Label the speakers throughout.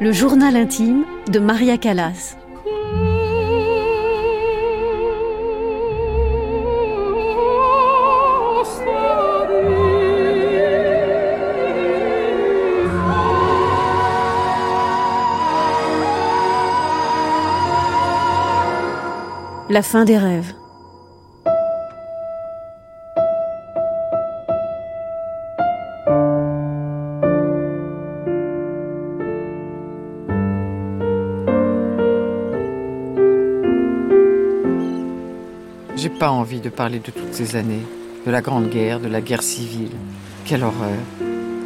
Speaker 1: Le journal intime de Maria Callas. La fin des rêves.
Speaker 2: J'ai pas envie de parler de toutes ces années, de la Grande Guerre, de la guerre civile. Quelle horreur.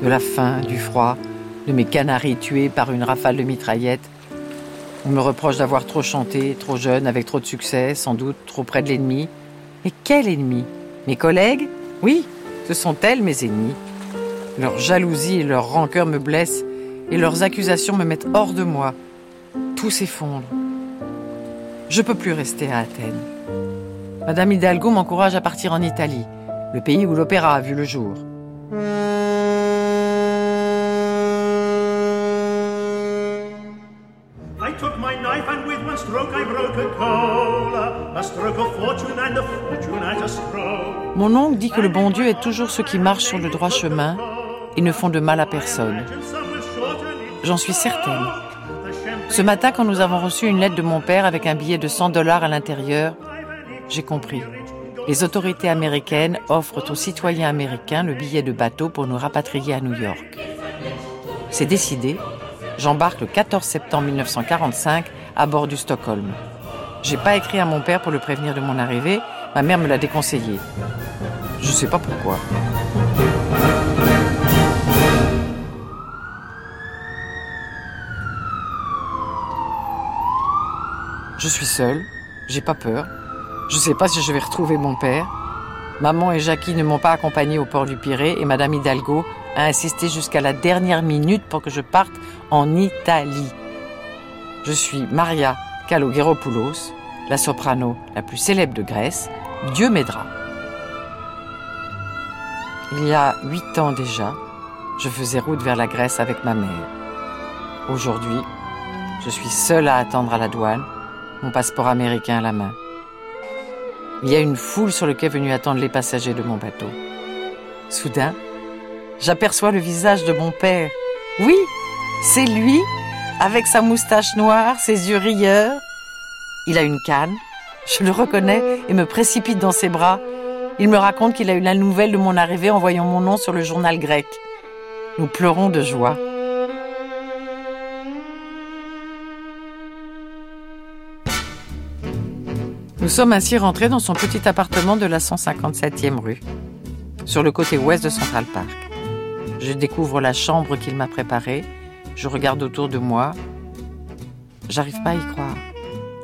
Speaker 2: De la faim, du froid, de mes canaris tués par une rafale de mitraillettes. On me reproche d'avoir trop chanté, trop jeune, avec trop de succès, sans doute trop près de l'ennemi. Mais quel ennemi? Mes collègues? Oui, ce sont elles mes ennemis. Leur jalousie et leur rancœur me blessent, et leurs accusations me mettent hors de moi. Tout s'effondre. Je peux plus rester à Athènes. Madame Hidalgo m'encourage à partir en Italie, le pays où l'opéra a vu le jour. Mon oncle dit que le bon Dieu est toujours ceux qui marchent sur le droit chemin et ne font de mal à personne. J'en suis certaine. Ce matin, quand nous avons reçu une lettre de mon père avec un billet de 100 dollars à l'intérieur, j'ai compris. Les autorités américaines offrent aux citoyens américains le billet de bateau pour nous rapatrier à New York. C'est décidé. J'embarque le 14 septembre 1945 à bord du Stockholm. J'ai pas écrit à mon père pour le prévenir de mon arrivée. Ma mère me l'a déconseillé. Je sais pas pourquoi. Je suis seule. J'ai pas peur. Je sais pas si je vais retrouver mon père. Maman et Jackie ne m'ont pas accompagnée au port du Pirée et Madame Hidalgo a insisté jusqu'à la dernière minute pour que je parte en Italie. Je suis Maria Kalogeropoulos, la soprano la plus célèbre de Grèce. Dieu m'aidera. Il y a huit ans déjà, je faisais route vers la Grèce avec ma mère. Aujourd'hui, je suis seule à attendre à la douane, mon passeport américain à la main. Il y a une foule sur le quai venu attendre les passagers de mon bateau. Soudain, j'aperçois le visage de mon père. Oui, c'est lui, avec sa moustache noire, ses yeux rieurs. Il a une canne. Je le reconnais et me précipite dans ses bras. Il me raconte qu'il a eu la nouvelle de mon arrivée en voyant mon nom sur le journal grec. Nous pleurons de joie. Nous sommes ainsi rentrés dans son petit appartement de la 157e rue, sur le côté ouest de Central Park. Je découvre la chambre qu'il m'a préparée, je regarde autour de moi. J'arrive pas à y croire.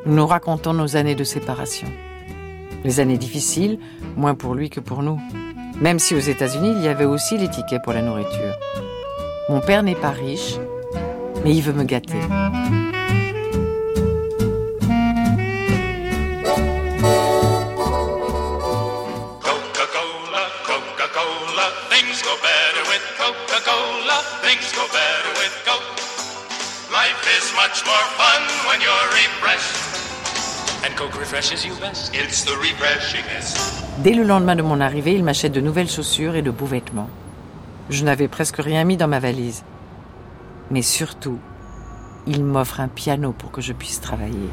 Speaker 2: Nous nous racontons nos années de séparation. Les années difficiles, moins pour lui que pour nous. Même si aux États-Unis, il y avait aussi les tickets pour la nourriture. Mon père n'est pas riche, mais il veut me gâter.
Speaker 3: Coca-Cola, things go better with Coca-Cola, things go better with Coke. Life is much more fun when you're refreshed. And Coke refreshes you best. It's the refreshingest.
Speaker 2: Dès le lendemain de mon arrivée, il m'achète de nouvelles chaussures et de beaux vêtements. Je n'avais presque rien mis dans ma valise. Mais surtout, il m'offre un piano pour que je puisse travailler.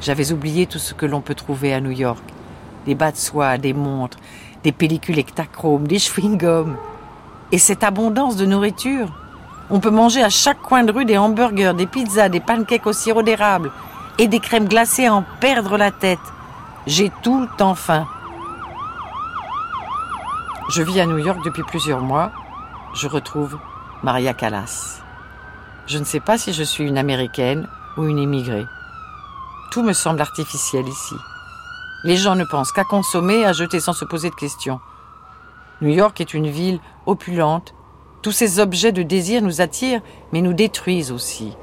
Speaker 2: J'avais oublié tout ce que l'on peut trouver à New York. Des bas de soie, des montres, des pellicules hectachromes, des chewing-gums. Et cette abondance de nourriture. On peut manger à chaque coin de rue des hamburgers, des pizzas, des pancakes au sirop d'érable et des crèmes glacées à en perdre la tête. J'ai tout le temps faim. Je vis à New York depuis plusieurs mois. Je retrouve Maria Callas. Je ne sais pas si je suis une américaine ou une immigrée. Tout me semble artificiel ici. Les gens ne pensent qu'à consommer à jeter sans se poser de questions. New York est une ville opulente Tous ces objets de désir nous attirent, mais nous détruisent aussi.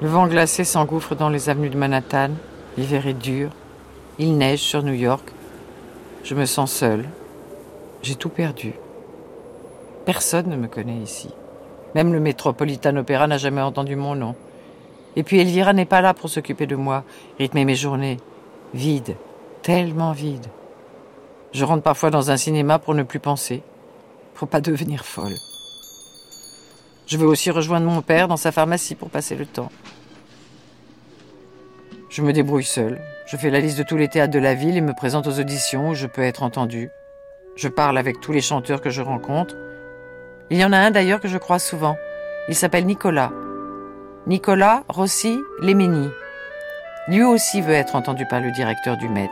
Speaker 2: Le vent glacé s'engouffre dans les avenues de Manhattan. L'hiver est dur. Il neige sur New York. Je me sens seule. J'ai tout perdu. Personne ne me connaît ici. Même le Metropolitan Opera n'a jamais entendu mon nom. Et puis Elvira n'est pas là pour s'occuper de moi, rythmer mes journées. Vide, tellement vide. Je rentre parfois dans un cinéma pour ne plus penser, pour pas devenir folle. Je veux aussi rejoindre mon père dans sa pharmacie pour passer le temps. Je me débrouille seule. Je fais la liste de tous les théâtres de la ville et me présente aux auditions où je peux être entendue. Je parle avec tous les chanteurs que je rencontre. Il y en a un d'ailleurs que je crois souvent. Il s'appelle Nicolas. Nicolas Rossi Lemeni. Lui aussi veut être entendu par le directeur du Met.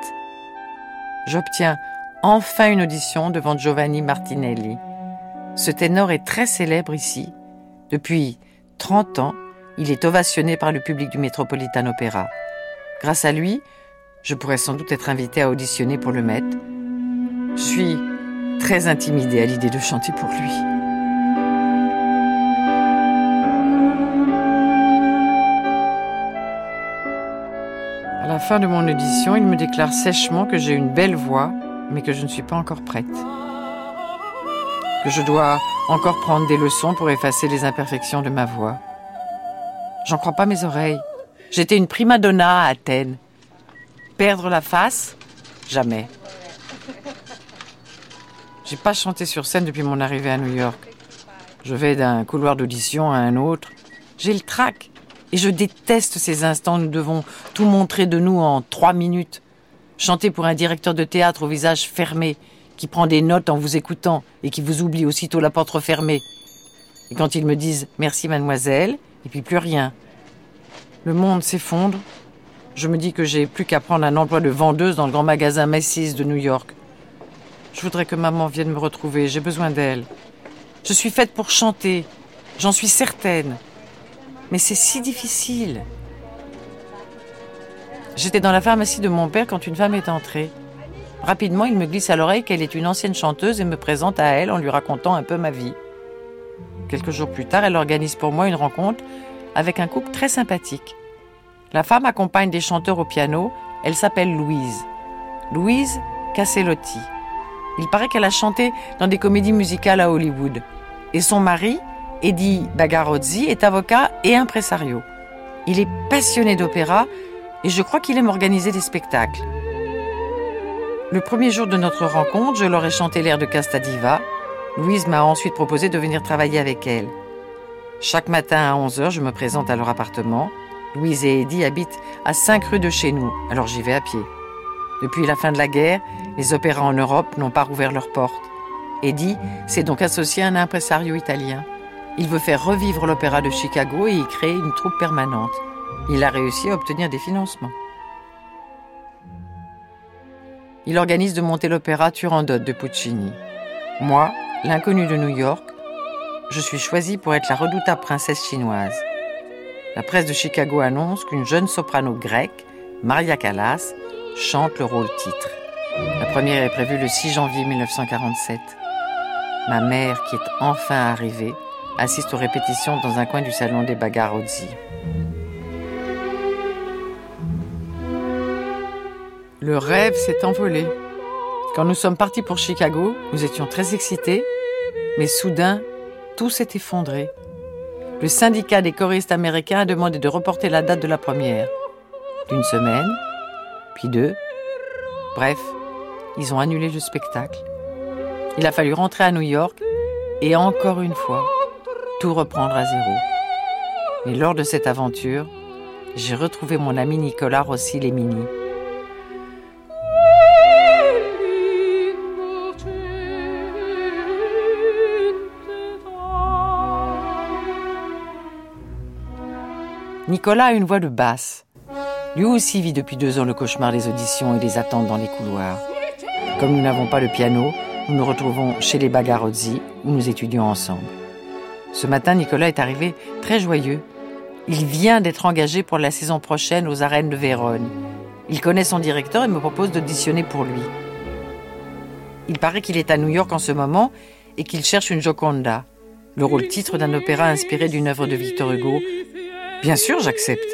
Speaker 2: J'obtiens enfin une audition devant Giovanni Martinelli. Ce ténor est très célèbre ici. Depuis 30 ans, il est ovationné par le public du Metropolitan Opera. Grâce à lui, je pourrais sans doute être invité à auditionner pour le Met. Je suis très intimidée à l'idée de chanter pour lui. À la fin de mon audition, il me déclare sèchement que j'ai une belle voix, mais que je ne suis pas encore prête. Que je dois encore prendre des leçons pour effacer les imperfections de ma voix. J'en crois pas mes oreilles. J'étais une prima donna à Athènes. Perdre la face Jamais. J'ai pas chanté sur scène depuis mon arrivée à New York. Je vais d'un couloir d'audition à un autre. J'ai le trac. Et je déteste ces instants où nous devons tout montrer de nous en trois minutes. Chanter pour un directeur de théâtre au visage fermé, qui prend des notes en vous écoutant et qui vous oublie aussitôt la porte refermée. Et quand ils me disent merci mademoiselle, et puis plus rien. Le monde s'effondre. Je me dis que j'ai plus qu'à prendre un emploi de vendeuse dans le grand magasin Macy's de New York. Je voudrais que maman vienne me retrouver, j'ai besoin d'elle. Je suis faite pour chanter, j'en suis certaine. Mais c'est si difficile. J'étais dans la pharmacie de mon père quand une femme est entrée. Rapidement, il me glisse à l'oreille qu'elle est une ancienne chanteuse et me présente à elle en lui racontant un peu ma vie. Quelques jours plus tard, elle organise pour moi une rencontre avec un couple très sympathique. La femme accompagne des chanteurs au piano. Elle s'appelle Louise. Louise Casselotti. Il paraît qu'elle a chanté dans des comédies musicales à Hollywood. Et son mari, Eddie Bagarozzi, est avocat et impresario. Il est passionné d'opéra et je crois qu'il aime organiser des spectacles. Le premier jour de notre rencontre, je leur ai chanté l'air de Casta Diva. Louise m'a ensuite proposé de venir travailler avec elle. Chaque matin à 11h, je me présente à leur appartement. Louise et Eddie habitent à 5 rues de chez nous, alors j'y vais à pied. Depuis la fin de la guerre, les opéras en Europe n'ont pas rouvert leurs portes. Eddie s'est donc associé à un impresario italien. Il veut faire revivre l'opéra de Chicago et y créer une troupe permanente. Il a réussi à obtenir des financements. Il organise de monter l'opéra Turandot de Puccini. Moi, l'inconnu de New York, je suis choisie pour être la redoutable princesse chinoise. La presse de Chicago annonce qu'une jeune soprano grecque, Maria Callas, chante le rôle titre. La première est prévue le 6 janvier 1947. Ma mère, qui est enfin arrivée, assiste aux répétitions dans un coin du salon des Bagarozzi. Le rêve s'est envolé. Quand nous sommes partis pour Chicago, nous étions très excités, mais soudain, tout s'est effondré. Le syndicat des choristes américains a demandé de reporter la date de la première. D'une semaine, puis deux. Bref, ils ont annulé le spectacle. Il a fallu rentrer à New York et encore une fois, tout reprendre à zéro. Mais lors de cette aventure, j'ai retrouvé mon ami Nicolas Rossi Nicolas a une voix de basse. Lui aussi vit depuis deux ans le cauchemar des auditions et des attentes dans les couloirs. Comme nous n'avons pas le piano, nous nous retrouvons chez les Bagarozzi où nous étudions ensemble. Ce matin, Nicolas est arrivé très joyeux. Il vient d'être engagé pour la saison prochaine aux arènes de Vérone. Il connaît son directeur et me propose d'auditionner pour lui. Il paraît qu'il est à New York en ce moment et qu'il cherche une Joconda, le rôle titre d'un opéra inspiré d'une œuvre de Victor Hugo. Bien sûr, j'accepte.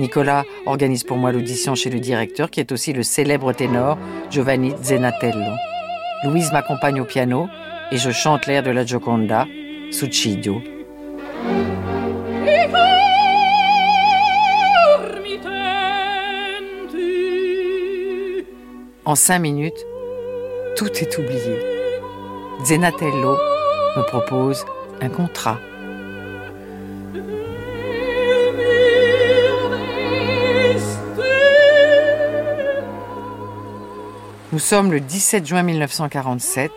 Speaker 2: Nicolas organise pour moi l'audition chez le directeur qui est aussi le célèbre ténor Giovanni Zenatello. Louise m'accompagne au piano et je chante l'air de la Gioconda, Suicidio. En cinq minutes, tout est oublié. Zenatello me propose un contrat. Nous sommes le 17 juin 1947.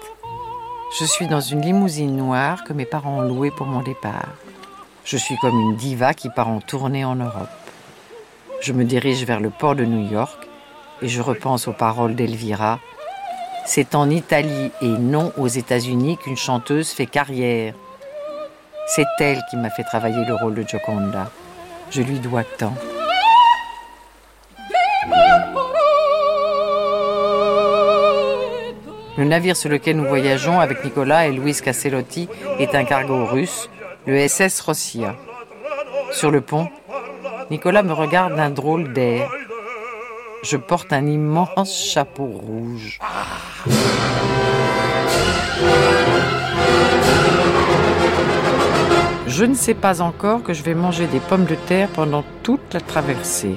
Speaker 2: Je suis dans une limousine noire que mes parents ont louée pour mon départ. Je suis comme une diva qui part en tournée en Europe. Je me dirige vers le port de New York et je repense aux paroles d'Elvira. C'est en Italie et non aux États-Unis qu'une chanteuse fait carrière. C'est elle qui m'a fait travailler le rôle de Gioconda. Je lui dois tant. Le navire sur lequel nous voyageons avec Nicolas et Louise Castellotti est un cargo russe, le SS Rossia. Sur le pont, Nicolas me regarde d'un drôle d'air. Je porte un immense chapeau rouge. Je ne sais pas encore que je vais manger des pommes de terre pendant toute la traversée.